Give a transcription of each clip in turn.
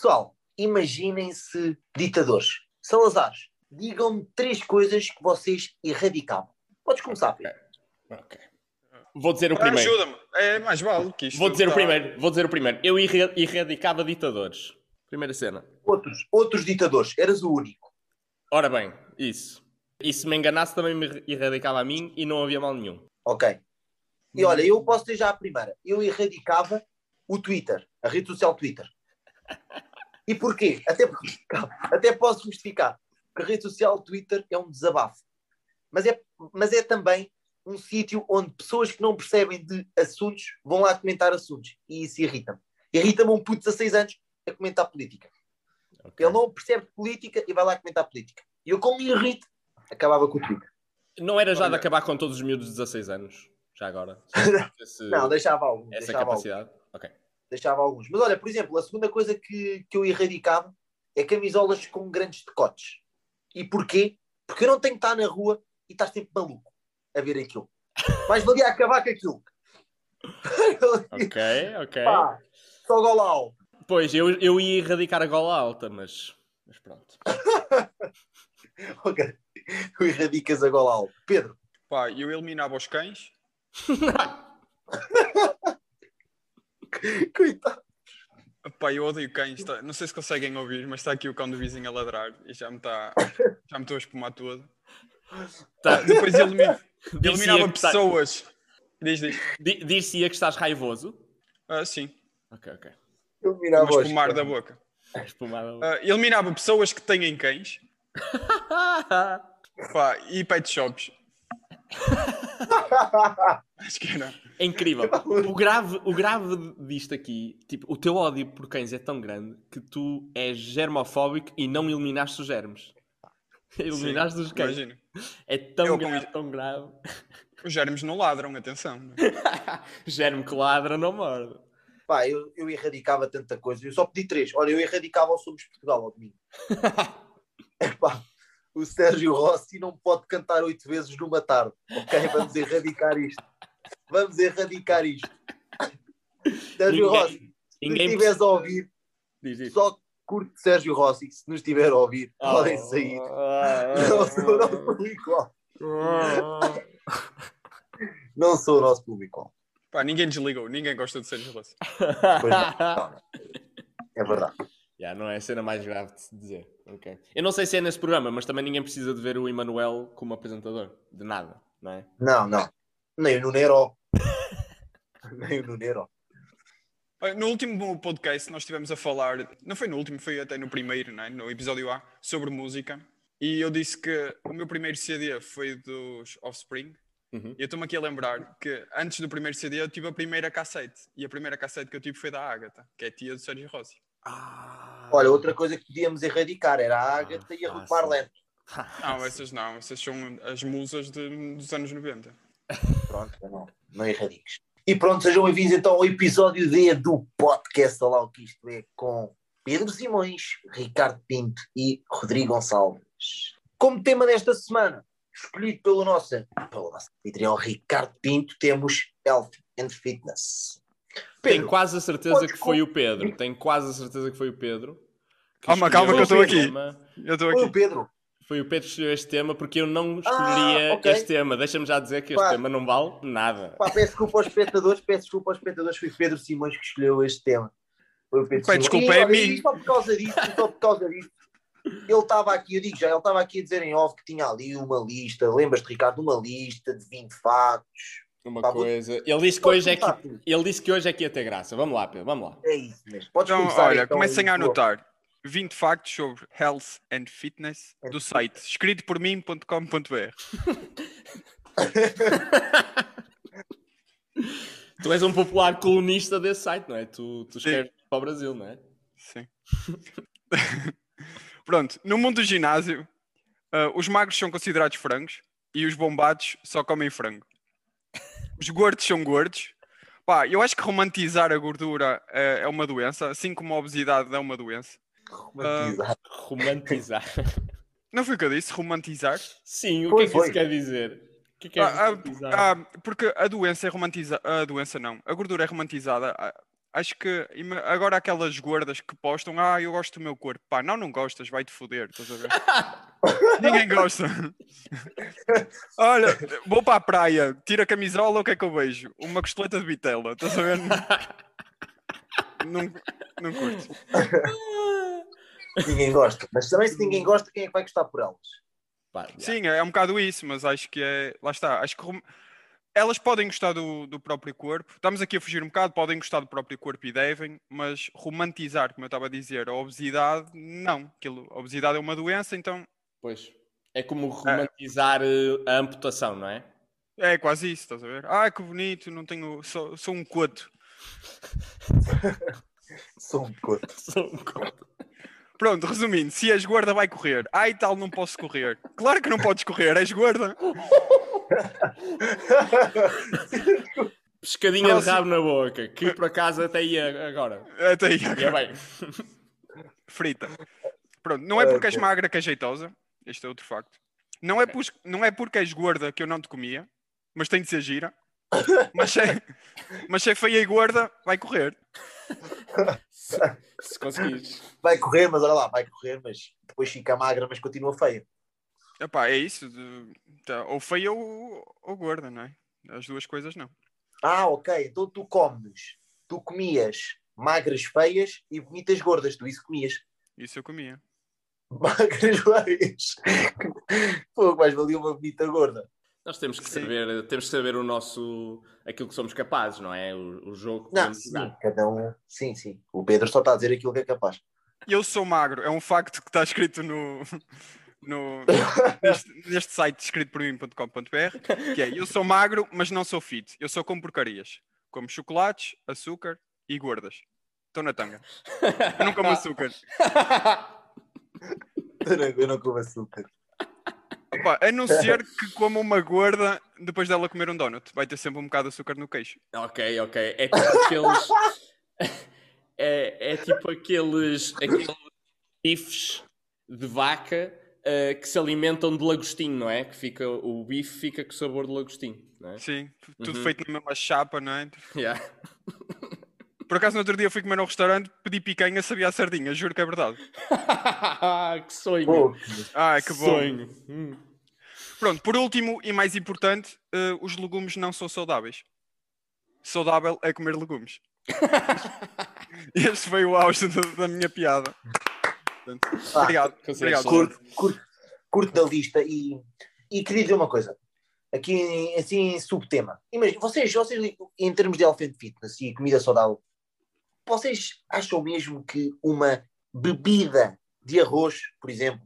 Pessoal, imaginem-se ditadores. Salazar, digam-me três coisas que vocês erradicavam. Podes começar, Pedro. Ok. Vou dizer o Ah, primeiro. Ajuda-me. É mais vale que isto. Vou dizer o primeiro. Vou dizer o primeiro. Eu erra- erradicava ditadores. Primeira cena. Outros, outros ditadores. Eras o único. Ora bem, isso. E se me enganasse também me erradicava a mim e não havia mal nenhum. Ok. E olha, eu posso ter já a primeira. Eu erradicava o Twitter, a rede social Twitter. E porquê? Até, porque- calma, até posso justificar. Porque a rede social Twitter é um desabafo. Mas é, mas é também um sítio onde pessoas que não percebem de assuntos vão lá comentar assuntos. E isso irrita-me. Irrita-me um puto de 16 anos a comentar política. Ok. Ele não percebe de política e vai lá comentar política. E eu, como me irrito, acabava com o Twitter. Não era já de Olha- acabar com todos os miúdos de 16 anos? Já agora? Esse- Não, deixava alguns. essa deixava capacidade? Ok. Deixava alguns. Mas olha, por exemplo, a segunda coisa que, que eu erradicava é camisolas com grandes decotes. E porquê? Porque eu não tenho que estar na rua e estás sempre maluco a ver aquilo. Mas valia acabar com aquilo. Ok, ok. Pá, só golau. Pois, eu, eu ia erradicar a gola alta, mas, mas pronto. Ok. Tu erradicas a golau. Pedro, Pá, eu eliminava os cães. coitado. Pá, eu odeio cães. tá- Não sei se conseguem ouvir, mas está aqui o cão do vizinho a ladrar e já me está já me estou a espumar todo. Tá. Depois elimi- Dir-se-ia eliminava que pessoas. Diz, diz. di- Dir-se-ia que estás raivoso? Ah, sim, Ok, ok. Eu mirava vou espumar da boca. Espumada. Ah, eliminava pessoas que têm cães. Pá, e pet shops. Acho que era. É incrível. O grave, o grave disto aqui, tipo, o teu ódio por cães é tão grande que tu és germofóbico e não eliminaste os germes. Eliminaste os cães. Imagina. É tão Eu grave, isto- tão grave. Os germes não ladram, atenção. Germe que ladra não morde. Pá, eu, eu erradicava tanta coisa. Eu só pedi três. Olha, eu erradicava o Somos Portugal ao domingo. Epá, o Sérgio Rossi não pode cantar oito vezes numa tarde. Ok? Vamos erradicar isto. Vamos erradicar isto. Sérgio Ninguém- Rossi, se Ninguém nos estiveres a ouvir, Diz isso. só curte Sérgio Rossi. Se nos estiver a ouvir, podem Oh. sair. Não sou o nosso público Não sou o nosso público Pá, ninguém desligou, ninguém gosta de Sérgio Rossi. Pois não. É verdade. Já, não é a cena mais grave de se dizer. Ok. Eu não sei se é nesse programa, mas também ninguém precisa de ver o Emanuel como apresentador. De nada, não é? Não, não. Nem o Nunero. Nem o Nunero. No último podcast nós estivemos a falar, não foi no último, foi até no primeiro, né? no episódio A, sobre música. E eu disse que o meu primeiro CD foi dos Offspring. Uhum. E eu estou-me aqui a lembrar que antes do primeiro CD eu tive a primeira cassete. E a primeira cassete que eu tive foi da Agatha, que é tia do Sérgio Rossi. Ah. Olha, outra coisa que podíamos erradicar era a Agatha e a Ruth fácil. Marlene. Não, essas não, essas são as musas de- dos anos 90. Pronto, não, não erradiques. E pronto, sejam bem-vindos então ao episódio D do podcast Olá o que isto é com Pedro Simões, Ricardo Pinto e Rodrigo Gonçalves. Como tema desta semana, escolhido pelo nosso, pelo nosso anfitrião Ricardo Pinto, temos Health and Fitness. Tenho quase a certeza que foi o Pedro. Tenho quase a certeza que foi o Pedro. Calma, calma que eu estou aqui. Eu estou Foi o aqui. Pedro. Foi o Pedro que escolheu este tema porque eu não escolheria Ah, ok. este tema. Deixa-me já dizer que este Pá. tema não vale nada. Pá, peço desculpa aos espectadores, peço desculpa aos espectadores, foi Pedro Simões que escolheu este tema. Foi o Pedro Pá, Simões. desculpa, E, é mim. Só por causa disso, só por causa disso. Ele estava aqui, eu digo já, ele estava aqui a dizer em off que tinha ali uma lista, lembras-te, Ricardo, uma lista de 20 factos. Uma Tá coisa. Ele disse que hoje é que ele disse que hoje é que ia ter graça. Vamos lá, Pedro. Vamos lá. É isso mesmo. Podes Então, começar. olha, então, comecem aí, a pô. anotar 20 factos sobre health and fitness do site escrito por mim.com.br. Tu és um popular colunista desse site, não é? Tu, tu Sim. escreves para o Brasil, não é? Sim. Pronto, no mundo do ginásio, ah, os magros são considerados frangos e os bombados só comem frango. Os gordos são gordos. Pá, eu acho que romantizar a gordura eh, é uma doença, assim como a obesidade é uma doença. Romantizar. Romantizar. Não foi o que eu disse, romantizar? Sim, o Foi, que é que foi. isso quer dizer? O que é que é Ah, ah, ah, porque a doença é romantizada. A doença não. A gordura é romantizada. Acho que agora aquelas gordas que postam, ah, eu gosto do meu corpo. Pá, não, não gostas, vai-te foder, estás a ver? Ninguém gosta. Olha, vou para a praia, tira a camisola, o que é que eu vejo? Uma costeleta de vitela, estás a ver? Não, não curto. Ninguém gosta. Mas também se ninguém gosta, quem é que vai gostar por elas? Sim, é um bocado isso, mas acho que é. Lá está. Acho que elas podem gostar do, do próprio corpo. Estamos aqui a fugir um bocado, podem gostar do próprio corpo e devem, mas romantizar, como eu estava a dizer, a obesidade, não. Aquilo, a obesidade é uma doença, então Pois. É como romantizar eh, a amputação, não é? é quase isso, estás a ver? Ah, que bonito, não tenho. Sou, sou um coto. Sou um coto. Sou um co- Pronto, resumindo, se és gorda, vai correr. Ai, tal, não posso correr. Claro que não podes correr, és gorda. Pescadinha Próximo. de rabo na boca, que por acaso até ia agora. Até aí, Ia bem. frita. Pronto, não é porque és magra que és jeitosa. Este é outro facto. Não é, pus- não é porque és gorda que eu não te comia, mas tem de ser gira. Mas se, é- mas é feia e gorda, vai correr. Se, se conseguires. Vai correr, mas olha lá, vai correr, mas depois fica magra, mas continua feia. Epá, é isso. de- tá, ou feia ou, ou gorda, não é? As duas coisas não. Ah, ok. Então tu comes, tu comias magras feias e bonitas gordas. Tu isso comias. Isso eu comia. Magras feias. Pô, mais valia uma bonita gorda. Nós temos que Sim. saber, temos que saber o nosso aquilo que somos capazes, não é? O, o jogo que Não, sim, jogar. cada um. Sim, sim. O Pedro só está a dizer aquilo que é capaz. Eu sou magro. É um facto que está escrito no... no neste, neste site escrito por mim.com.br que é eu sou magro, mas não sou fit. Eu só como porcarias. Como chocolates, açúcar e gordas. Estou na tanga. Eu não como açúcar. Eu não, como açúcar. Opa, a não ser que coma uma gorda depois dela comer um donut. Vai ter sempre um bocado de açúcar no queixo. ok, ok. É tipo aqueles. é, é tipo aqueles. aqueles bifes de vaca eh, que se alimentam de lagostim, não é? Que fica, o bife fica com sabor de lagostim, não é? Sim, tudo Uhum. feito na mesma chapa, não é? Yeah. Por acaso, no outro dia fui comer num restaurante, pedi picanha, sabia a sardinha, juro que é verdade. que sonho. Ai, que bom. sonho. Hum. Pronto, por último e mais importante, eh, os legumes não são saudáveis. Saudável é comer legumes. Este foi o auge da, da minha piada. Portanto, Ah, obrigado. obrigado. curto, curto, curto da lista e, e queria dizer uma coisa. Aqui, assim, em subtema. Imagina, vocês, vocês, em termos de elephant fitness e comida saudável, vocês acham mesmo que uma bebida de arroz, por exemplo,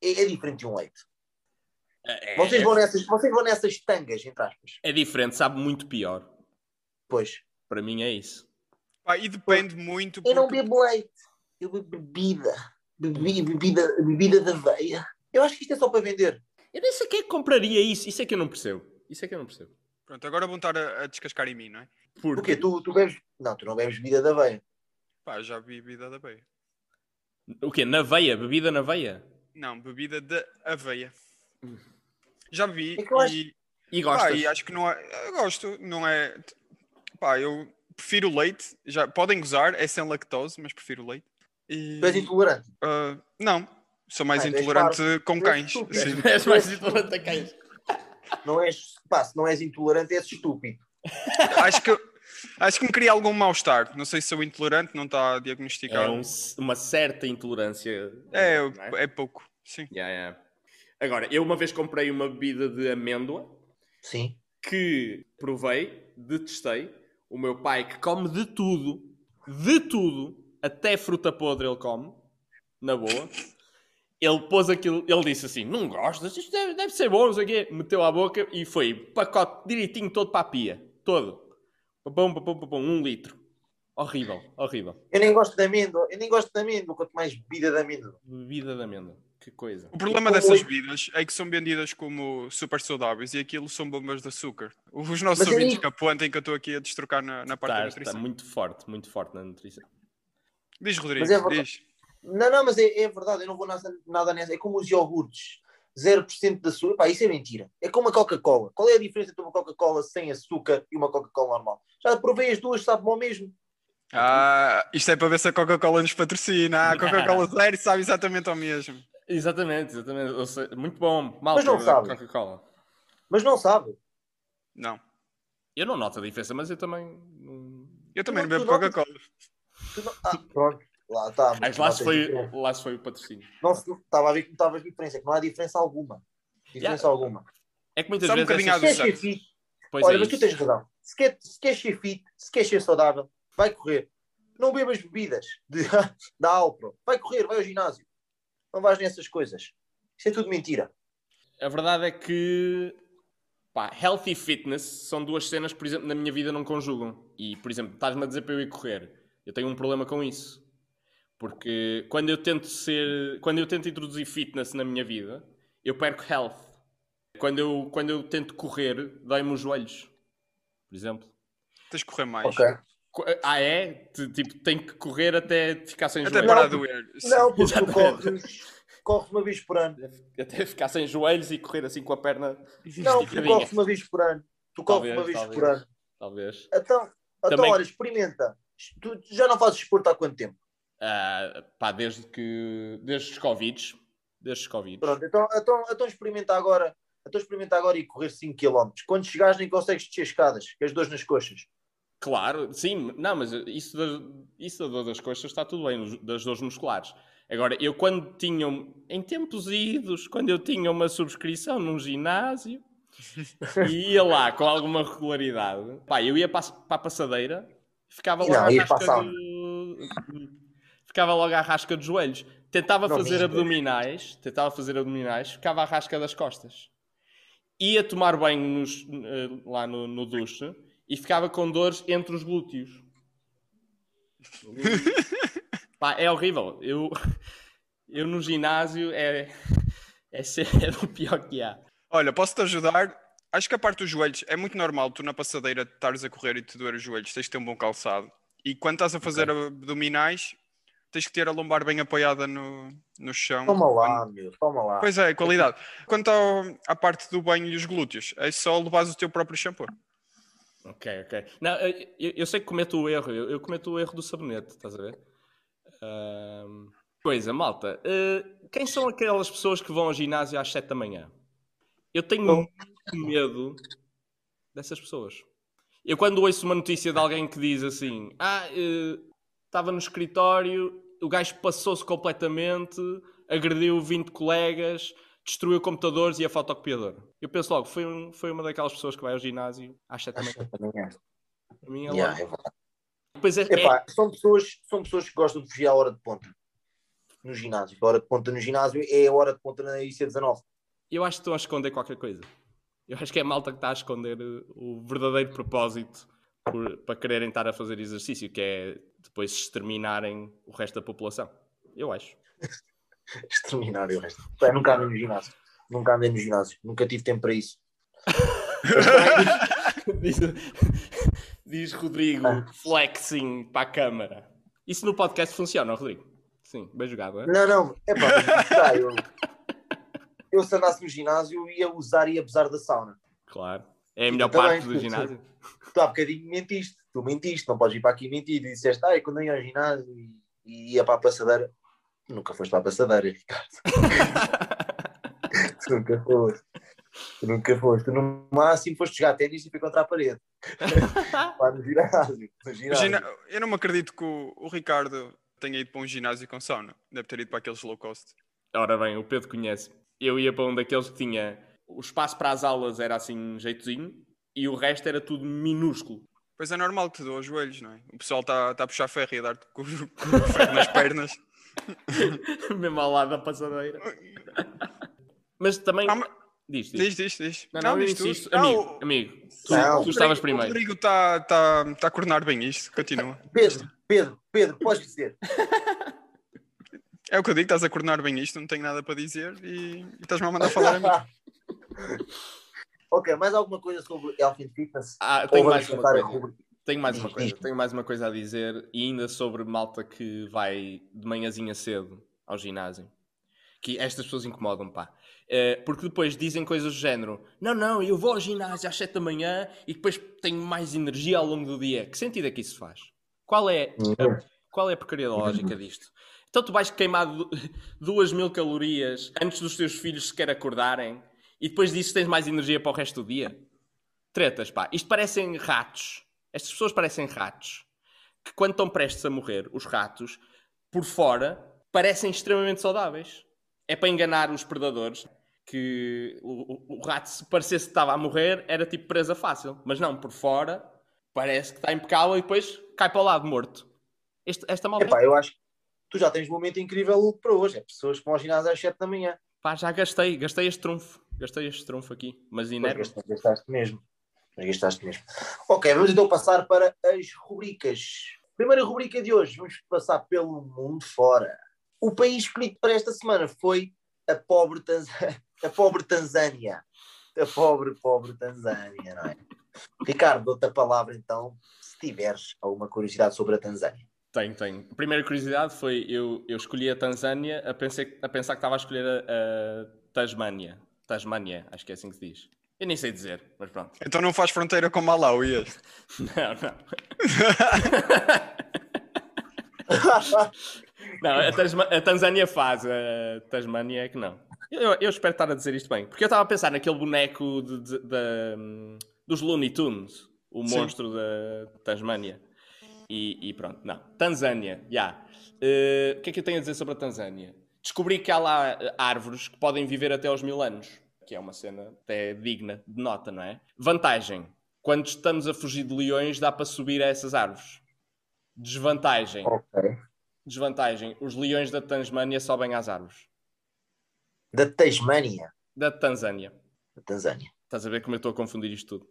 é, é diferente de um leite? É, Vocês vão nessas, vocês vão nessas tangas, entre aspas. é diferente, sabe muito pior. Pois. Para mim é isso. Pá, e depende muito. Eu não porque- bebo leite. Eu bebo bebida. Bebi- bebida, bebida de aveia. Eu acho que isto é só para vender. Eu nem sei quem é que compraria isso. Isso é que eu não percebo. Isso é que eu não percebo. Pronto, agora vão estar a, a descascar em mim, não é? Porque quê? Tu, tu bebes... Não, tu não bebes bebida de aveia. Pá, já vi bebida de aveia. o quê? Na veia? Bebida na veia? Não, bebida de aveia. Já vi É acho- e, E pá, gostas? e acho que não é. Eu gosto, não é. Pá, eu prefiro leite. Já, podem gozar, é sem lactose, mas prefiro leite. E, Tu és intolerante. ah, não, sou mais Ah, és intolerante com cães. Sim. És mais intolerante a cães. Não és, pá, se não és intolerante, és estúpido. acho que acho que me cria algum mal-estar. Não sei se sou intolerante, não está É diagnosticado. um- uma certa intolerância. É, é? é pouco. Sim. Yeah, yeah. Agora, eu uma vez comprei uma bebida de amêndoa Sim. que provei, detestei. O meu pai, que come de tudo, de tudo, até fruta podre ele come, na boa. Ele pôs aquilo, ele disse assim: Não gostas? Isto deve, deve ser bom, não sei o quê. Meteu à boca e foi pacote direitinho todo para a pia. Todo. Papum, papum, papum, um litro. Horrível, horrível. Eu nem gosto de amêndoa. Eu nem gosto de amêndoa, quanto mais bebida de amêndoa. Bebida de amêndoa. Que coisa. O problema dessas bebidas é que são vendidas como super saudáveis e aquilo são bombas de açúcar. Os nossos Mas ouvintes isso. que apontem que eu estou aqui a destrocar na, na parte da Está, nutrição. está muito forte, muito forte na nutrição. Diz, Rodrigo, Mas é verdade. diz. Não, não, mas é, é verdade. Eu não vou nada, nada nessa. É como os iogurtes. 0% de açúcar. Pá, isso é mentira. É como a Coca-Cola. Qual é a diferença entre uma Coca-Cola sem açúcar e uma Coca-Cola normal? Já provei as duas, sabe-me ao mesmo. Ah, isto é para ver se a Coca-Cola nos patrocina. Ah, a Coca-Cola Zero sabe exatamente ao mesmo. Exatamente, exatamente. Ou seja, muito bom. Malta Mas não sabe. Coca-Cola. Mas não sabe. Não. Eu não noto a diferença, mas eu também. Eu também não Não, bebo Coca-Cola. Ah, pronto. Lá está. Mas lá se foi, lá se foi o patrocínio. Não estava a ver que não estava a diferença, que não há diferença alguma. Diferença Yeah. alguma. É que muitas Só um vezes. bocadinho essas- à Se fit, Pois olha, é mas tu tens razão. Se quer, se queres ser fit, se queres ser saudável, vai correr. Não bebas bebidas de, da Alpro. Vai correr, vai ao ginásio. Não vais nessas coisas. Isso é tudo mentira. A verdade é que pá, health e fitness são duas cenas que, por exemplo, na minha vida não conjugam. E, por exemplo, estás-me a dizer para eu ir correr. Eu tenho um problema com isso. Porque quando eu tento ser. Quando eu tento introduzir fitness na minha vida, eu perco health. Quando eu, quando eu tento correr, dói-me os joelhos. Por exemplo. Tens de correr mais. Ok. Co- Ah, é? Tipo, tenho que correr até ficar sem Até joelhos. parar Não, de doer. Não, porque tu Exatamente. corres, corres uma vez por ano. Até ficar sem joelhos e correr assim com a perna. Não, tu corres uma vez por ano. Tu corres Talvez, uma vez talvez. por ano. Talvez. Então, então Também- olha, experimenta. Tu já não fazes desporto há quanto tempo? Ah, pá, desde que. Desde os Covids. Desde os Covids. Pronto, então, então, então experimenta agora. Então experimenta agora e correr 5 km. Quando chegares nem consegues descer escadas, que as dores nas coxas. Claro, sim, não, mas isso da, isso da dor das coxas está tudo bem, das dores musculares. Agora, eu quando tinha, em tempos idos, quando eu tinha uma subscrição num ginásio e ia lá com alguma regularidade, pá, eu ia para, a- para a passadeira ficava logo Não, à para rasca a de... ficava logo à rasca dos joelhos. Tentava Não, fazer abdominais, tentava fazer abdominais, ficava à rasca das costas. Ia tomar banho nos- eh, lá no, no duche e ficava com dores entre os glúteos. Pá, é horrível. Eu, eu no ginásio é, é, ser, é do pior que há. Olha, posso-te ajudar? Acho que a parte dos joelhos é muito normal tu na passadeira estares a correr e te doer os joelhos, tens de ter um bom calçado. E quando estás a fazer abdominais, tens que ter a lombar bem apoiada no, no chão. Toma lá, meu, toma lá. Pois é, qualidade. Quanto ao- à parte do banho e os glúteos, é só levares o teu próprio shampoo. Ok, ok. Não, eu, eu sei que cometo o erro. Eu, eu cometo o erro do sabonete, estás a ver? Ahm, coisa, malta. eh, quem são aquelas pessoas que vão ao ginásio às 7 da manhã? Eu tenho Bom. Medo dessas pessoas. Eu quando ouço uma notícia de alguém que diz assim, ah, eh, estava no escritório, o gajo passou-se completamente, agrediu 20 colegas, destruiu computadores e a fotocopiadora. Eu penso logo, foi, um- foi uma daquelas pessoas que vai ao ginásio às 7 da manhã. Acho que também é. Para mim é Yeah, é verdade. Depois é, Epá, são, pessoas, são pessoas que gostam de fugir à hora de ponta no ginásio. A hora de ponta no ginásio é a hora de ponta na IC19. eu acho que estão a esconder qualquer coisa. Eu acho que é a malta que está a esconder eh, o verdadeiro propósito por- para quererem estar a fazer exercício, que é depois exterminarem o resto da população. Eu acho. Exterminar o resto. Pá, nunca andei no ginásio. Nunca andei no ginásio. Nunca tive tempo para isso. diz, diz Rodrigo Ah. flexing para a câmara. Isso no podcast funciona, Rodrigo? Sim, bem jogado, é? Não, não. É pá, tá, eu, eu se andasse no ginásio ia usar e abusar da sauna. Claro. É a melhor parte do ginásio. Tu há bocadinho mentiste. Tu mentiste. Não podes ir para aqui mentir. E disseste, ah, quando eu ia ao ginásio e, ia para a passadeira. Nunca foste para a passadeira, Ricardo. tu nunca foste. Tu nunca foste. Tu no máximo foste jogar ténis e foi contra a parede. Lá no ginásio. No O ginásio. gina- Eu não me acredito que o, o Ricardo tenha ido para um ginásio com sauna. Deve ter ido para aqueles low cost. Ora bem, o Pedro conhece. Eu ia para um daqueles que tinha. O espaço para as aulas era assim, um jeitozinho, e o resto era tudo minúsculo. Pois é normal que te dou aos joelhos, não é? O pessoal está tá a puxar ferro e a dar-te com, o- com o ferro nas pernas. Mesmo ao lado da passadeira. Mas também. Ah, mas- Diz, diz. Diz, diz, diz. Não, não, eu diz tu. Não, Amigo, o- amigo. Tu, Não. tu estavas O primeiro. Rodrigo está tá, tá a coordenar bem isto. Continua. Pedro, Pedro, Pedro, podes dizer. É o que eu digo, estás a coordenar bem isto, não tenho nada para dizer e, e estás-me a mandar falar a mim. ok, mais alguma coisa sobre and Fitness? Ah, Ou tenho mais uma coisa. Tenho mais uma coisa. Tenho mais uma coisa a dizer. E ainda sobre malta que vai de manhãzinha cedo ao ginásio. Que estas pessoas incomodam, pá. Eh, porque depois dizem coisas do género: Não, não, eu vou ao ginásio às 7 da manhã e depois tenho mais energia ao longo do dia. Que sentido é que isso faz? Qual é, Hum. a, qual é a porcaria da lógica disto? Então tu vais queimar du- duas mil calorias antes dos teus filhos sequer acordarem e depois disso tens mais energia para o resto do dia? Tretas, pá. Isto parecem ratos. Estas pessoas parecem ratos. Que quando estão prestes a morrer, os ratos, por fora, parecem extremamente saudáveis. É para enganar os predadores. Que o, o- o rato, se parecesse que estava a morrer, era tipo presa fácil. Mas não, por fora, parece que está impecável e depois cai para o lado morto. Este- esta malta. Epá, eu acho que tu já tens um momento incrível para hoje. É pessoas que vão ao ginásio às 7 da manhã. Pá, já gastei, gastei este trunfo. Gastei este trunfo aqui. Mas inerva. gastaste, gastaste mesmo. Mas Gastaste mesmo. Ok, vamos então passar para as rubricas. Primeira rubrica de hoje, vamos passar pelo mundo fora. O país escolhido para esta semana foi a pobre, Tanz... a pobre Tanzânia. A pobre, pobre Tanzânia, não é? Ricardo, dou-te a palavra então, se tiveres alguma curiosidade sobre a Tanzânia. Tenho, tenho. A primeira curiosidade foi eu, eu escolhi a Tanzânia a, pensei, a pensar que estava a escolher a, a Tasmânia. Tasmânia, acho que é assim que se diz. Eu nem sei dizer, mas pronto. Então não faz fronteira com Malawi. este. Não, não. Não, a, Tasma- a Tanzânia faz, a Tasmânia é que não. Eu, eu espero estar a dizer isto bem. Porque eu estava a pensar naquele boneco de- de- da- dos Looney Tunes, o Sim. monstro da Tasmânia. E, e pronto, não. Tanzânia, já. Eh, o que é que eu tenho a dizer sobre a Tanzânia? Descobri que há lá eh, árvores que podem viver até aos mil anos, que é uma cena até digna de nota, não é? Vantagem: quando estamos a fugir de leões, dá para subir a essas árvores. Desvantagem: ok. desvantagem, os leões da Tasmânia sobem às árvores. Da Tasmânia. Da Tanzânia. Da Tanzânia. Estás a ver como eu estou a confundir isto tudo?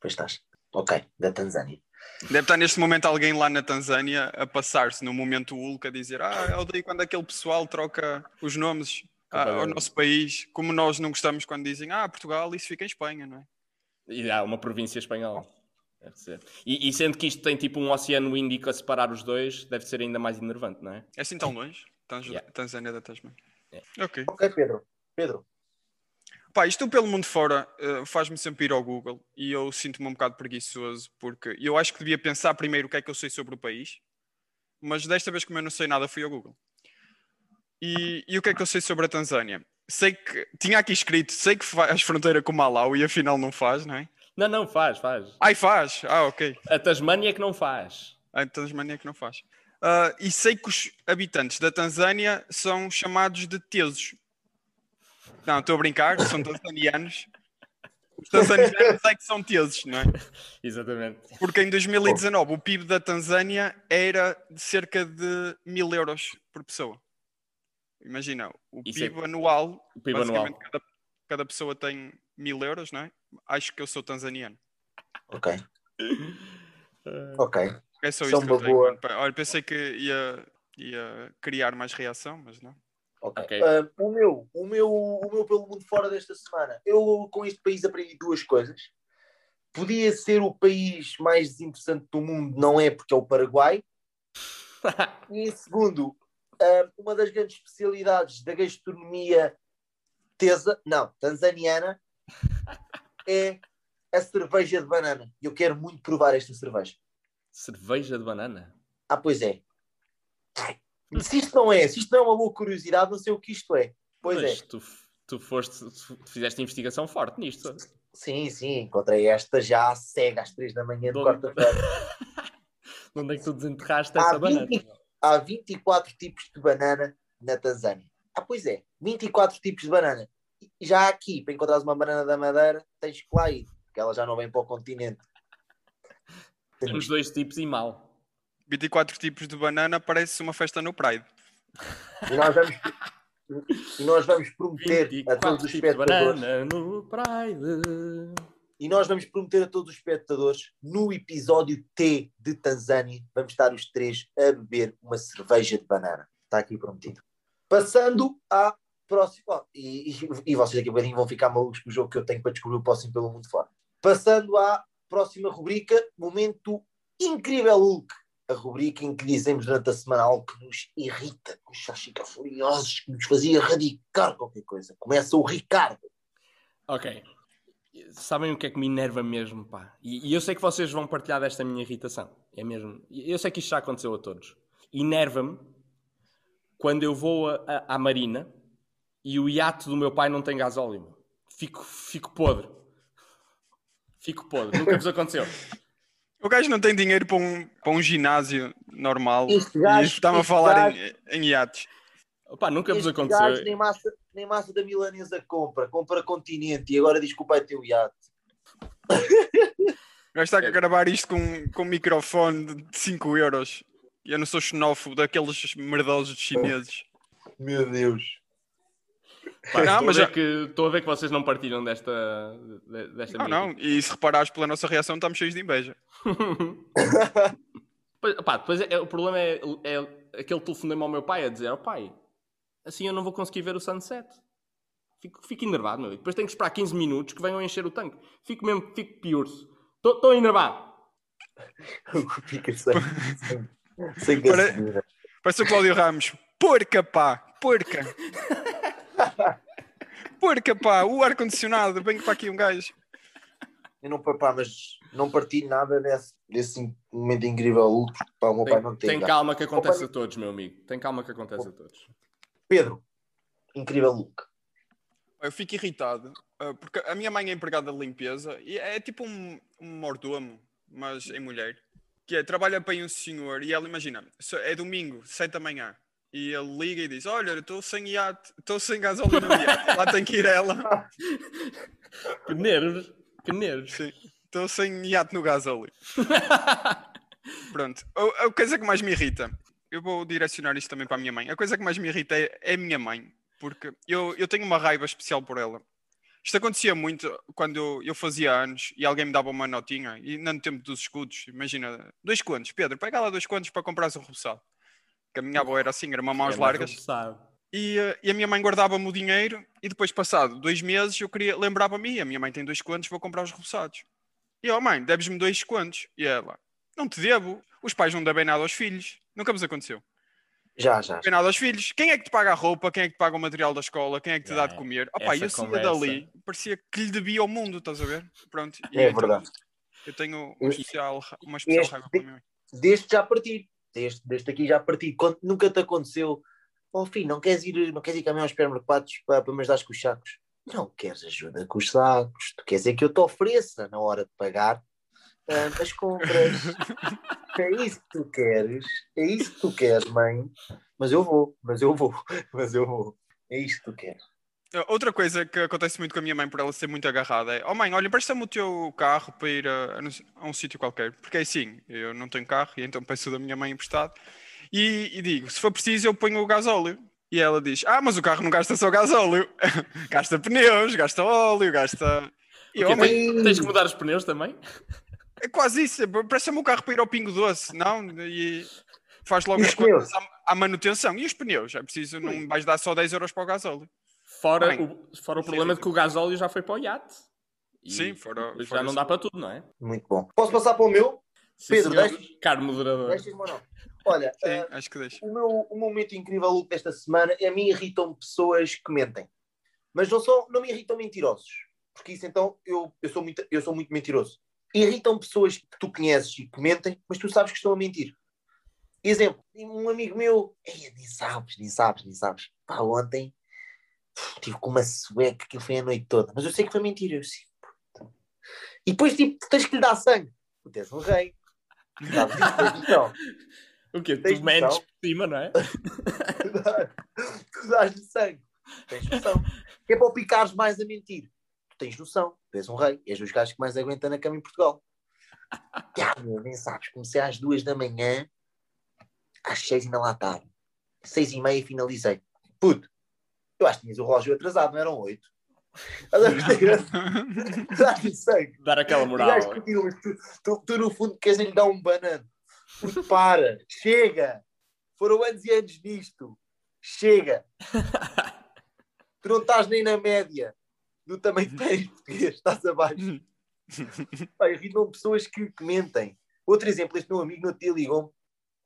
Pois estás. Ok, da Tanzânia. Deve estar neste momento alguém lá na Tanzânia a passar-se no momento Hulk a dizer ah, eu odeio quando aquele pessoal troca os nomes ah, ao nosso país, como nós não gostamos quando dizem ah, Portugal, isso fica em Espanha, não é? E há uma província espanhola. Deve ser. E, e sendo que isto tem tipo um oceano Índico a separar os dois, deve ser ainda mais enervante, não é? É assim tão longe? Tanz- Yeah. Tanzânia da Tasmânia. Yeah. Ok. Ok, Pedro. Pedro. Pá, isto pelo mundo fora eh, faz-me sempre ir ao Google e eu sinto-me um bocado preguiçoso porque eu acho que devia pensar primeiro o que é que eu sei sobre o país, mas desta vez, como eu não sei nada, fui ao Google. E, e o que é que eu sei sobre a Tanzânia? Sei que tinha aqui escrito, sei que faz fronteira com o Malau e afinal não faz, não é? Não, não, faz, faz. Ai, faz! Ah, ok. A Tasmânia é que não faz. A Tasmânia é que não faz. Ah, e sei que os habitantes da Tanzânia são chamados de tesos. Não, estou a brincar, são tanzanianos. Os tanzanianos é que são tesos, não é? Exatamente. Porque em 2019 o PIB da Tanzânia era de cerca de mil euros por pessoa. Imagina, o Isso é- PIB anual, O PIB basicamente anual. Cada, cada pessoa tem mil euros, não é? Acho que eu sou tanzaniano. Ok. Ok. É só Isso é que eu tenho. boa- Olha, pensei que ia, ia criar mais reação, mas não. Ah, o, meu, o, meu, o meu pelo mundo fora desta semana. Eu com este país aprendi duas coisas. Podia ser o país mais desinteressante do mundo, não é porque é o Paraguai. E em segundo, ah, uma das grandes especialidades da gastronomia tesa, não, tanzaniana, é a cerveja de banana. E eu quero muito provar esta cerveja. Cerveja de banana. Ah, pois é. Se isto não é, se isto não é uma boa curiosidade, não sei o que isto é. Pois Mas é. tu, tu foste, tu fizeste investigação forte nisto. Sim, sim, encontrei esta já cega às 3 da manhã de Onde- quarta-feira. Onde é que tu desenterraste Há, essa banana? 20 há 24 tipos de banana na Tanzânia. Ah, pois é, 24 tipos de banana. E já aqui, para encontrares uma banana da Madeira, tens que lá ir, porque ela já não vem para o continente. Temos dois tipos e mal. 24 tipos de banana parece uma festa no Pride. E nós vamos, e nós vamos prometer a 24 todos os espectadores. banana no Pride. E nós vamos prometer a todos os espectadores, no episódio T de Tanzânia, vamos estar os três a beber uma cerveja de banana. Está aqui prometido. Passando à próxima. oh, e, e, e vocês daqui a bocadinho vão ficar malucos com o jogo que eu tenho para descobrir o próximo pelo mundo fora. Passando à próxima rubrica, Momento Incrível Hulk. A rubrica em que dizemos durante a semana algo que nos irrita, que nos faz ficar furiosos, que nos fazia radicar qualquer coisa. Começa o Ricardo. Ok. sabem o que é que me enerva mesmo, pá? E, e eu sei que vocês vão partilhar desta minha irritação. É mesmo. Eu sei que isto já aconteceu a todos. Enerva-me quando eu vou à marina e o iate do meu pai não tem gasóleo. Fico, fico podre. Fico podre. Nunca vos aconteceu. O gajo não tem dinheiro para um, para um ginásio normal. Este e gajo- está-me a falar gajo- em, em iates. Opa, nunca vos aconteceu. gajo nem massa, nem massa da milanesa compra, compra continente e agora diz que o pai tem o iate. O gajo está É. a gravar isto com, com um microfone de 5 euros. E eu não sou xenófobo daqueles merdosos chineses. Meu Deus. Pá, Não, estou, mas a já- ver que, estou a ver que vocês não partilham desta, de- desta Não, não. E se reparares pela nossa reação, estamos cheios de inveja. Pois, pá, depois é- o problema é, é aquele telefonema ao meu pai a dizer: Ó pai, assim eu não vou conseguir ver o sunset. Fico, fico enervado, meu. Depois tenho que esperar 15 minutos que venham encher o tanque. Fico mesmo, fico piurso. Estou enervado. Fica sem, sem, sem Para- gasolina. Parece o Cláudio Ramos. Porca, pá! Porca! Porca, pá! O ar-condicionado. Venho para aqui um gajo. Eu não, pá, mas não partilho nada desse, desse momento incrível lucro. Pá, o meu pai Tem, não tem. tem calma que acontece Opa, a todos, meu amigo. Tem calma que acontece a todos. Pedro, incrível look. Eu fico irritado. ah, porque a minha mãe é empregada de limpeza e é tipo um, um mordomo, mas em mulher. Que é, trabalha para um senhor e ela imagina, é domingo, 7 da manhã. E ele liga e diz: Olha, estou sem iate, estou sem gasóleo no iate. Lá tem que ir ela. Que nervos. Que nervos. Sim, estou sem iate no gasóleo. Pronto. A, a coisa que mais me irrita, eu vou direcionar isto também para a minha mãe. A coisa que mais me irrita é, é a minha mãe, porque eu, eu tenho uma raiva especial por ela. Isto acontecia muito quando eu, eu fazia anos e alguém me dava uma notinha, e não no tempo dos escudos, imagina, dois contos, Pedro, pega lá dois contos para comprar um roçado. Que a minha avó era assim, era uma mãos É largas. E, eh, e a minha mãe guardava-me o dinheiro e depois, passado dois meses, eu queria lembrava-me, a minha mãe tem dois contos, vou comprar os repousados. E eu, mãe, deves-me dois contos. E ela, não te devo, os pais não devem nada aos filhos. Nunca vos aconteceu. Já, já. Devem nada aos filhos. Quem é que te paga a roupa? Quem é que te paga o material da escola? Quem é que te dá de comer? Opa, e eu saía dali, parecia que lhe devia ao mundo, estás a ver? Pronto. E É então, verdade. Eu tenho uma especial, uma especial este- raiva para mãe. Deste já parti. Deste, deste aqui já parti. Quando nunca te aconteceu, oh filho, não queres ir, não queres ir caminhar aos supermercados para, para me ajudar com os sacos? Não queres ajuda com os sacos. Tu queres é que eu te ofereça na hora de pagar ah, as compras. é isso que tu queres. É isso que tu queres, mãe. Mas eu vou, mas eu vou, mas eu vou. É isto que tu queres. Uh, Outra coisa que acontece muito com a minha mãe por ela ser muito agarrada é: Oh mãe, olha, empresta-me o teu carro para ir a, a um sítio qualquer. Porque é assim, eu não tenho carro e então peço da minha mãe emprestado. E, e digo: se for preciso, eu ponho o gasóleo. E ela diz: Ah, mas o carro não gasta só gasóleo, gasta pneus, gasta óleo, gasta. E "Oh, mãe, tens, que mudar os pneus também? é quase isso, presta-me o carro para ir ao Pingo Doce, não? E faz logo E as à, à manutenção. E os pneus? É preciso, não vais dar só 10 euros para o gasóleo. Fora, Bem, o, fora o é problema de que o gasóleo já foi para o iate. Sim, fora- fora já não isso. dá para tudo, não é? Muito bom. Posso passar para o meu? Sim, Pedro, deixas- Caro moderador. Deixas-me ou não? Olha, Sim, ah, acho que deixa. o meu, o meu momento incrível desta semana, a mim irritam pessoas que mentem. Mas não, só, não me irritam mentirosos. Porque isso então, eu, eu, sou muito, eu sou muito mentiroso. Irritam pessoas que tu conheces e que mentem, mas tu sabes que estão a mentir. Exemplo, um amigo meu, nem sabes, nem sabes, nem sabes. Pá, ontem tive com uma sueca que foi a noite toda, mas eu sei que foi mentira. Eu sei. E depois, tipo, tens que lhe dar sangue. Tu és um rei. Tens noção. O quê? Tens Tu mentes por cima, não é? tu dás-lhe sangue. Tens noção. Que é para o picares mais a mentir. Tu tens noção. Tu és um rei. És dos gajos que mais aguenta na cama em Portugal. Meu, nem sabes. Comecei às duas da manhã. Às seis ainda lá estava. Seis e meia finalizei. Puto. Eu acho que tinhas o relógio atrasado, não eram oito. Dar aquela moral. tu, tu, tu, no fundo queres lhe dar um banano. Porque para, chega. Foram anos e anos nisto. Chega. Tu não estás nem na média do tamanho de pés português, estás abaixo. Pá, irritam pessoas que, mentem. Outro exemplo, este meu amigo no dia ligou-me: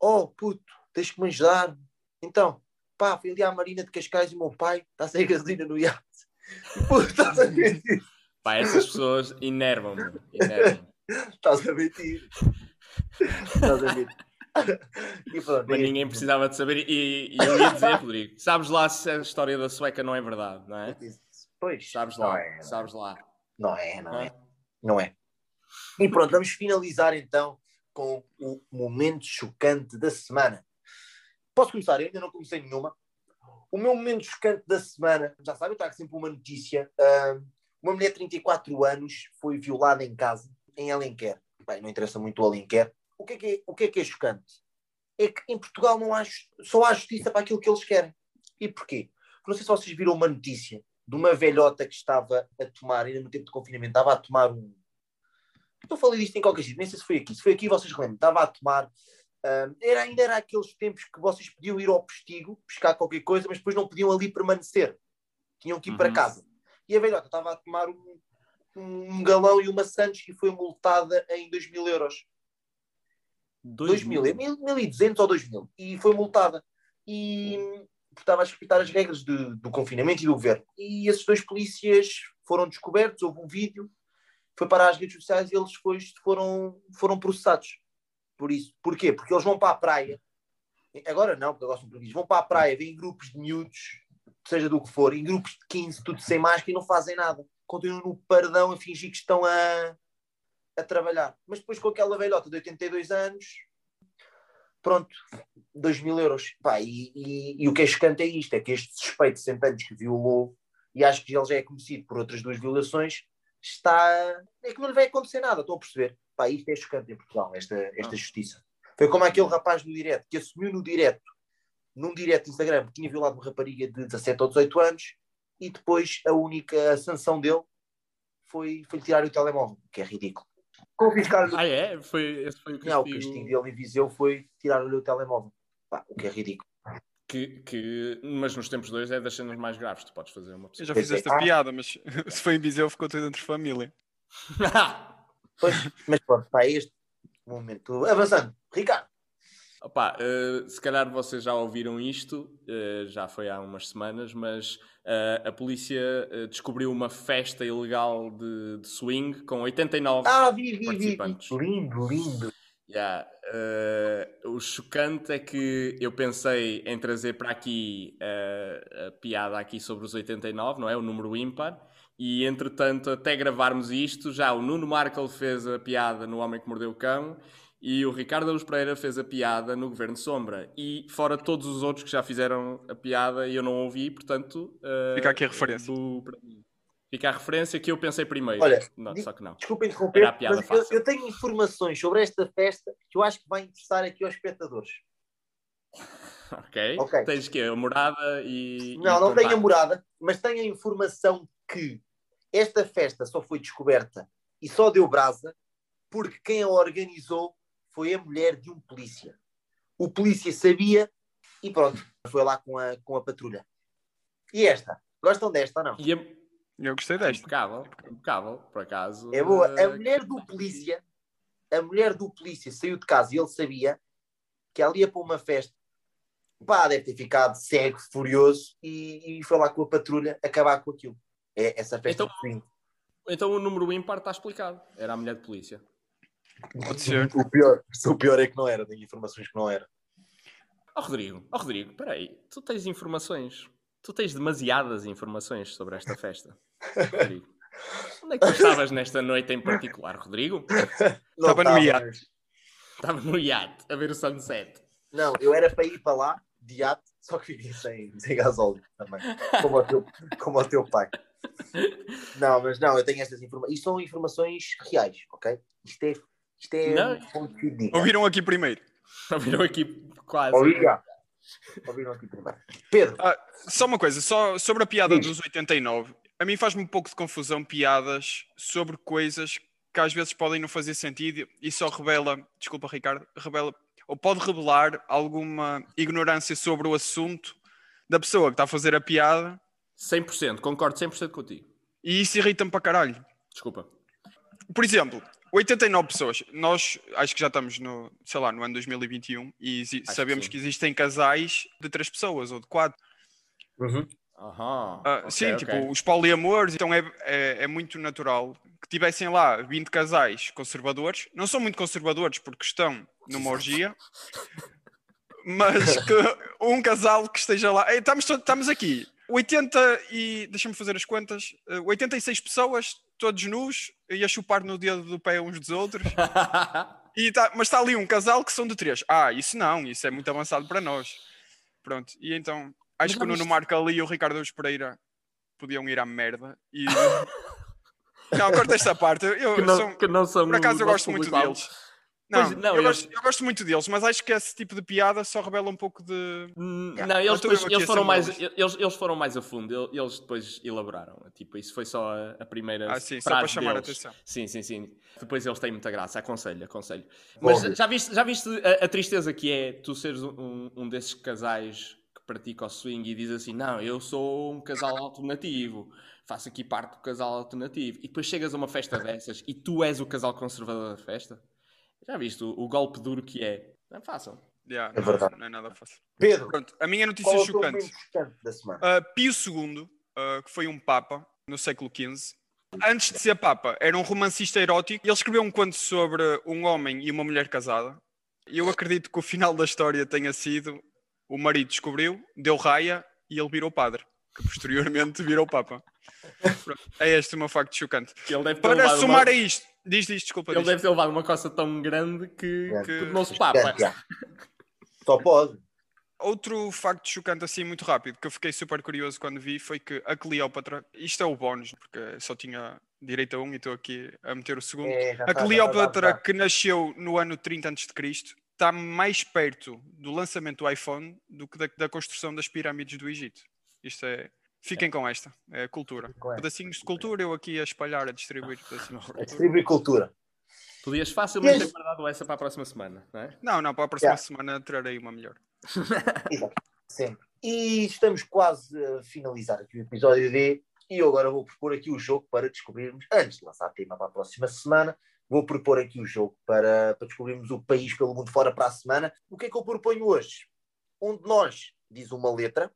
Oh puto, tens que me ajudar. Então, pá, fui ali à Marina de Cascais e o meu pai está sem gasolina no iate. Puto, estás a. Pá, Pá, essas pessoas enervam-me. Enervam Estás a mentir. Estás a mentir. E pronto, Mas e- ninguém precisava de saber. E, e eu ia dizer, Rodrigo, sabes lá se a história da sueca não é verdade, não é? Pois, Sabes lá, é, sabes lá. Não é, não não é. é? Não é. E pronto, vamos finalizar então com o momento chocante da semana. Posso começar? Eu ainda não comecei nenhuma. O meu momento chocante da semana, já sabe, eu trago sempre uma notícia. uma mulher de 34 anos foi violada em casa, em Alenquer. Bem, não interessa muito o Alenquer. O que é que é, o que é, que é chocante? É que em Portugal não há, só há justiça para aquilo que eles querem. E porquê? Porque não sei se vocês viram uma notícia de uma velhota que estava a tomar, ainda no tempo de confinamento, estava a tomar um. Eu falei disto em qualquer sítio, nem sei se foi aqui. Se foi aqui, vocês lembram, estava a tomar. ah, era, ainda era aqueles tempos que vocês podiam ir ao postigo, pescar qualquer coisa, mas depois não podiam ali permanecer. Tinham que ir para Uhum. casa. E a velhota estava a tomar um, um galão e uma Santos e foi multada em 2 mil euros. 2 mil, é 1.200 ou 2 mil. E foi multada. E estava a respeitar as regras de- do confinamento e do governo. E esses dois polícias foram descobertos, houve um vídeo, foi para as redes sociais e eles depois foram, foram processados. Por isso. Porquê? Porque eles vão para a praia. Agora não, porque agora são proibidos. Vão para a praia, vêm grupos de miúdos, seja do que for, em grupos de 15, tudo sem máscara e não fazem nada. Continuam no paradão a fingir que estão a, a trabalhar. Mas depois com aquela velhota de 82 anos, pronto, 2 mil euros. Pá, e, e- e o que é chocante é isto: é que este suspeito de 100 anos que violou, e acho que ele já é conhecido por outras duas violações, está. É que não lhe vai acontecer nada, estão a perceber? Pá, isto é chocante em Portugal, esta, esta justiça. Foi como aquele rapaz no direto, que assumiu no direto, num direto de Instagram, que tinha violado uma rapariga de 17 ou 18 anos, e depois a única sanção dele foi, foi tirar o telemóvel, que é ridículo. Confiscar-lhe Ah, é? Foi, esse foi o não, o castigo. castigo dele em Viseu foi tirar-lhe o telemóvel. Pá, o que é ridículo. Que, que, mas nos tempos dois é das cenas mais graves. Tu podes fazer uma Eu pessoa. já fiz esta Ah. piada, mas se foi em Viseu ficou tudo entre família. Pois, mas pronto, pá, é este momento. Avançando, Ricardo. Opa, eh, se calhar vocês já ouviram isto, eh, já foi há umas semanas, mas eh, a polícia descobriu uma festa ilegal de, de swing com 89 Ah, vi, vi, vi, vi. participantes. Lindo, lindo. Yeah. o chocante é que eu pensei em trazer para aqui a piada aqui sobre os 89, não é? O número ímpar. E entretanto, até gravarmos isto, já o Nuno Markel fez a piada no Homem que Mordeu o Cão e o Ricardo Aruz Pereira fez a piada no Governo Sombra. E fora todos os outros que já fizeram a piada e eu não ouvi, portanto. eh, Fica aqui a referência. do- para mim. Fica a referência que eu pensei primeiro. Olha, Não, só que não. Desculpa interromper, Era a piada mas eu, fácil. eu tenho informações sobre esta festa que eu acho que vai interessar aqui aos espectadores. Ok? Ok. Tens que a morada e. Não, e não tenho a morada, mas tenho a informação que esta festa só foi descoberta e só deu brasa porque quem a organizou foi a mulher de um polícia. O polícia sabia e pronto, foi lá com a, com a patrulha. E esta? Gostam desta ou não? E a- Eu gostei desta. Impecável, impecável, por acaso. É boa. A eh, mulher do polícia, a mulher do polícia saiu de casa e ele sabia que ela ia para uma festa. Pá, deve ter ficado cego, furioso e, e foi lá com a patrulha acabar com aquilo. É essa festa Então-. Então o número ímpar está explicado. Era a mulher de polícia. Pode ser. O pior, o pior é que não era, tenho informações que não era. Ó Rodrigo, ó Rodrigo, peraí. Tu tens informações. Tu tens demasiadas informações sobre esta festa. Rodrigo. Onde é que tu estavas nesta noite em particular, Rodrigo? Não Estava no iate. Estava no iate a ver o sunset. Não, eu era para ir para lá, de iate, só que fiquei sem, sem gasóleo também. Como o, teu, como o teu pai. Não, mas não, eu tenho estas informações. Isto são informações reais, ok? Isto é, isto é Não. um ponto de dica. Ouviram aqui primeiro. Ouviram aqui quase. Ouvi já. Ouviram aqui primeiro. Pedro, Só uma coisa, só sobre a piada Diz. dos 89. A mim faz-me um pouco de confusão piadas sobre coisas que às vezes podem não fazer sentido e só revela, desculpa Ricardo, revela ou pode revelar alguma ignorância sobre o assunto da pessoa que está a fazer a piada 100%, concordo 100% contigo. e isso irrita-me para caralho. Desculpa. Por exemplo, 89 pessoas. Nós acho que já estamos no, sei lá, no ano 2021 e que sabemos sim. que existem casais de três pessoas ou de quatro. Aham. Ah, ok, sim, ok. tipo, os poliamores, então é, é, é muito natural que tivessem lá 20 casais conservadores. Não são muito conservadores porque estão numa orgia, mas que um casal que esteja lá. Ei, estamos, estamos aqui, 80 e. Deixa-me fazer as contas. eh, 86 pessoas, todos nus, e a chupar no dedo do pé uns dos outros. E tá- mas está ali um casal que são de três. Ah, isso não, isso é muito avançado para nós. Pronto, e então Mas acho que o Nuno Marco ali e o Ricardo Pereira podiam ir à merda. E... não, corta esta parte. Eu, que, não, sou- que não são por acaso eu gosto muito deles. Não, Pois, não, eu, eles- gosto, eu gosto muito deles, mas acho que esse tipo de piada só revela um pouco de. Hum, Yeah, Não, não eles, eu depois, eles, a foram mais, eles, eles foram mais a fundo, ele- eles depois elaboraram. Tipo, isso foi só a, a primeira Ah, sim, só para chamar a deles. atenção. Sim, sim, sim. Depois eles têm muita graça, aconselho, aconselho. Mas já viste, já viste a, a tristeza que é tu seres um- um, um desses casais que pratica o swing e diz assim: Não, eu sou um casal alternativo, faço aqui parte do casal alternativo. E depois chegas a uma festa dessas e tu és o casal conservador da festa? Já viste o, o golpe duro que é? Não façam. Yeah, É não, verdade. não é nada fácil. Pedro, Pronto, a minha notícia qual é chocante. da semana? Uh, Pio II, uh, que foi um Papa no século XV, antes de ser Papa, era um romancista erótico e ele escreveu um conto sobre um homem e uma mulher casada. Eu acredito que o final da história tenha sido o marido descobriu, deu raia e ele virou padre, que posteriormente virou Papa. Pronto, é este o meu facto chocante. Para somar uma... a isto, diz diz, desculpa. Ele diz. deve ter levado uma coça tão grande que, É. que tornou-se papa. Gigante, já. Só pode. Outro facto chocante assim muito rápido que eu fiquei super curioso quando vi foi que a Cleópatra, isto é o bónus, porque só tinha direito a um e estou aqui a meter o segundo. É, A Cleópatra que nasceu no ano 30 a.C. está mais perto do lançamento do iPhone do que da, da construção das pirâmides do Egito. Isto é. Fiquem com esta, é a cultura. com esta. Pedacinhos de cultura, eu aqui a espalhar, a distribuir pedacinhos de É cultura. distribuir cultura. Podias facilmente Yes. ter guardado essa para a próxima semana, não é? Não, não, para a próxima Yeah. semana trarei uma melhor. Exato. Sempre. E estamos quase a finalizar aqui o episódio D. E eu agora vou propor aqui o jogo para descobrirmos, antes de lançar tema para a próxima semana, vou propor aqui o jogo para, para descobrirmos o país pelo mundo fora para a semana. O que é que eu proponho hoje? Um de nós diz uma letra,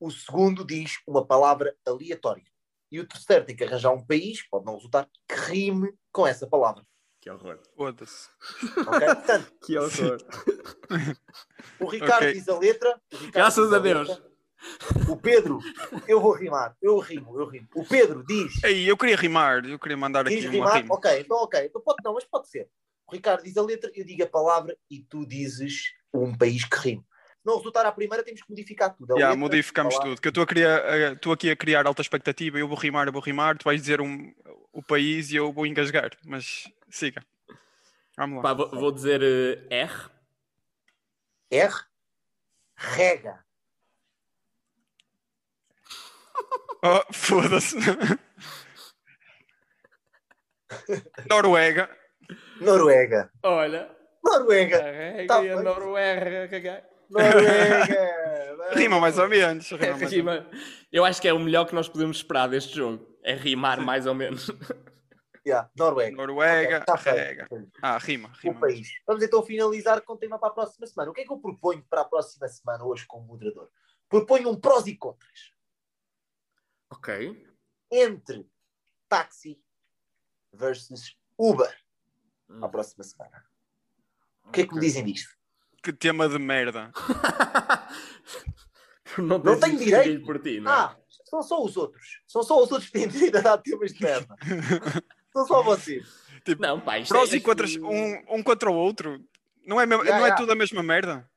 o segundo diz uma palavra aleatória. E o terceiro tem que arranjar um país, pode não resultar, que rime com essa palavra. Que horror. Foda-se. ok? Portanto, Que horror. o Ricardo Ok. diz a letra. Graças a Deus. letra. O Pedro, eu vou rimar, eu rimo, eu rimo. O Pedro diz. Ei, eu queria rimar, eu queria mandar Diz aqui uma rimar? rima. Ok, então ok. Então pode, não, mas pode ser. O Ricardo diz a letra, eu digo a palavra e tu dizes um país que rime. Se não resultar à primeira, temos que modificar tudo. Já, letra, modificamos a palavra. tudo. Que eu estou a criar- a- estou aqui a criar alta expectativa. Eu vou rimar, eu vou rimar. Tu vais dizer um, o país e eu vou engasgar. Mas siga. Vamos lá. Pá, vou, vou dizer eh, R. R. Rega. Oh, foda-se. Noruega. Noruega. Olha. Noruega. A Tá e a. Noruega. Noruega. Rima mais ou menos. Rima É, menos. rima. Eu acho que é o melhor que nós podemos esperar deste jogo. É rimar mais ou menos. Yeah, Noruega. Noruega, Ok, tá rega. Ah, rima. O rima. país. Vamos então finalizar com o tema para a próxima semana. O que é que eu proponho para a próxima semana, hoje, como moderador? Proponho um prós e contras ok. entre táxi versus Uber Hum. para a próxima semana. O que é que me dizem disto? Que tema de merda. não, Não tenho direito. por ti, não é? Ah, são só os outros. São só os outros que têm direito a dar temas de merda. são só vocês. Não, pá, isto Prós é, e contras, isto- um, um contra o outro. Não é, mesmo- Ya, não é ya. tudo a mesma merda?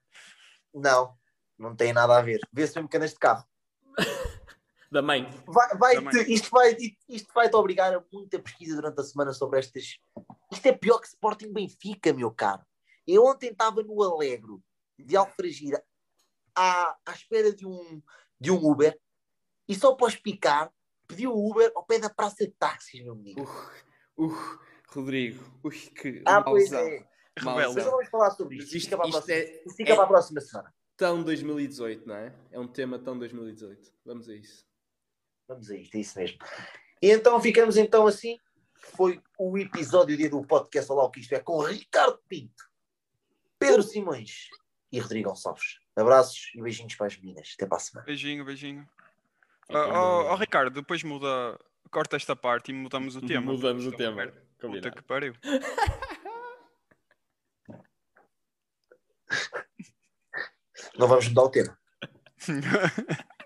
Não, não tem nada a ver. Vê-se mesmo canas de carro. Da mãe. Vai, vai Também. te, isto vai isto vai te obrigar a muita pesquisa durante a semana sobre estas. Isto é pior que Sporting Benfica, meu caro. Eu ontem estava no Alegro de Alfragida à, à espera de um, de um Uber e só para explicar pedi o Uber ao pé da praça de táxis, meu amigo. Uh, Rodrigo. Ui, que ah, pois é. Mas não vamos falar sobre isto. isto- Fica, para, a isto próxima, é- fica é- para a próxima semana. Tão 2018, não é? É um tema tão 2018. Vamos a isso. Vamos a isto, é isso mesmo. E então ficamos então assim. Foi o episódio do podcast Olá o que isto é com Ricardo Pinto, Pedro Simões e Rodrigo Gonçalves. Abraços e beijinhos para as meninas. Até para a semana. Beijinho, beijinho. Como- ó, ó, Ricardo, depois muda, corta esta parte e mudamos o tema. Mudamos o tema. Puta Combinado. que pariu. Não vamos mudar o tema.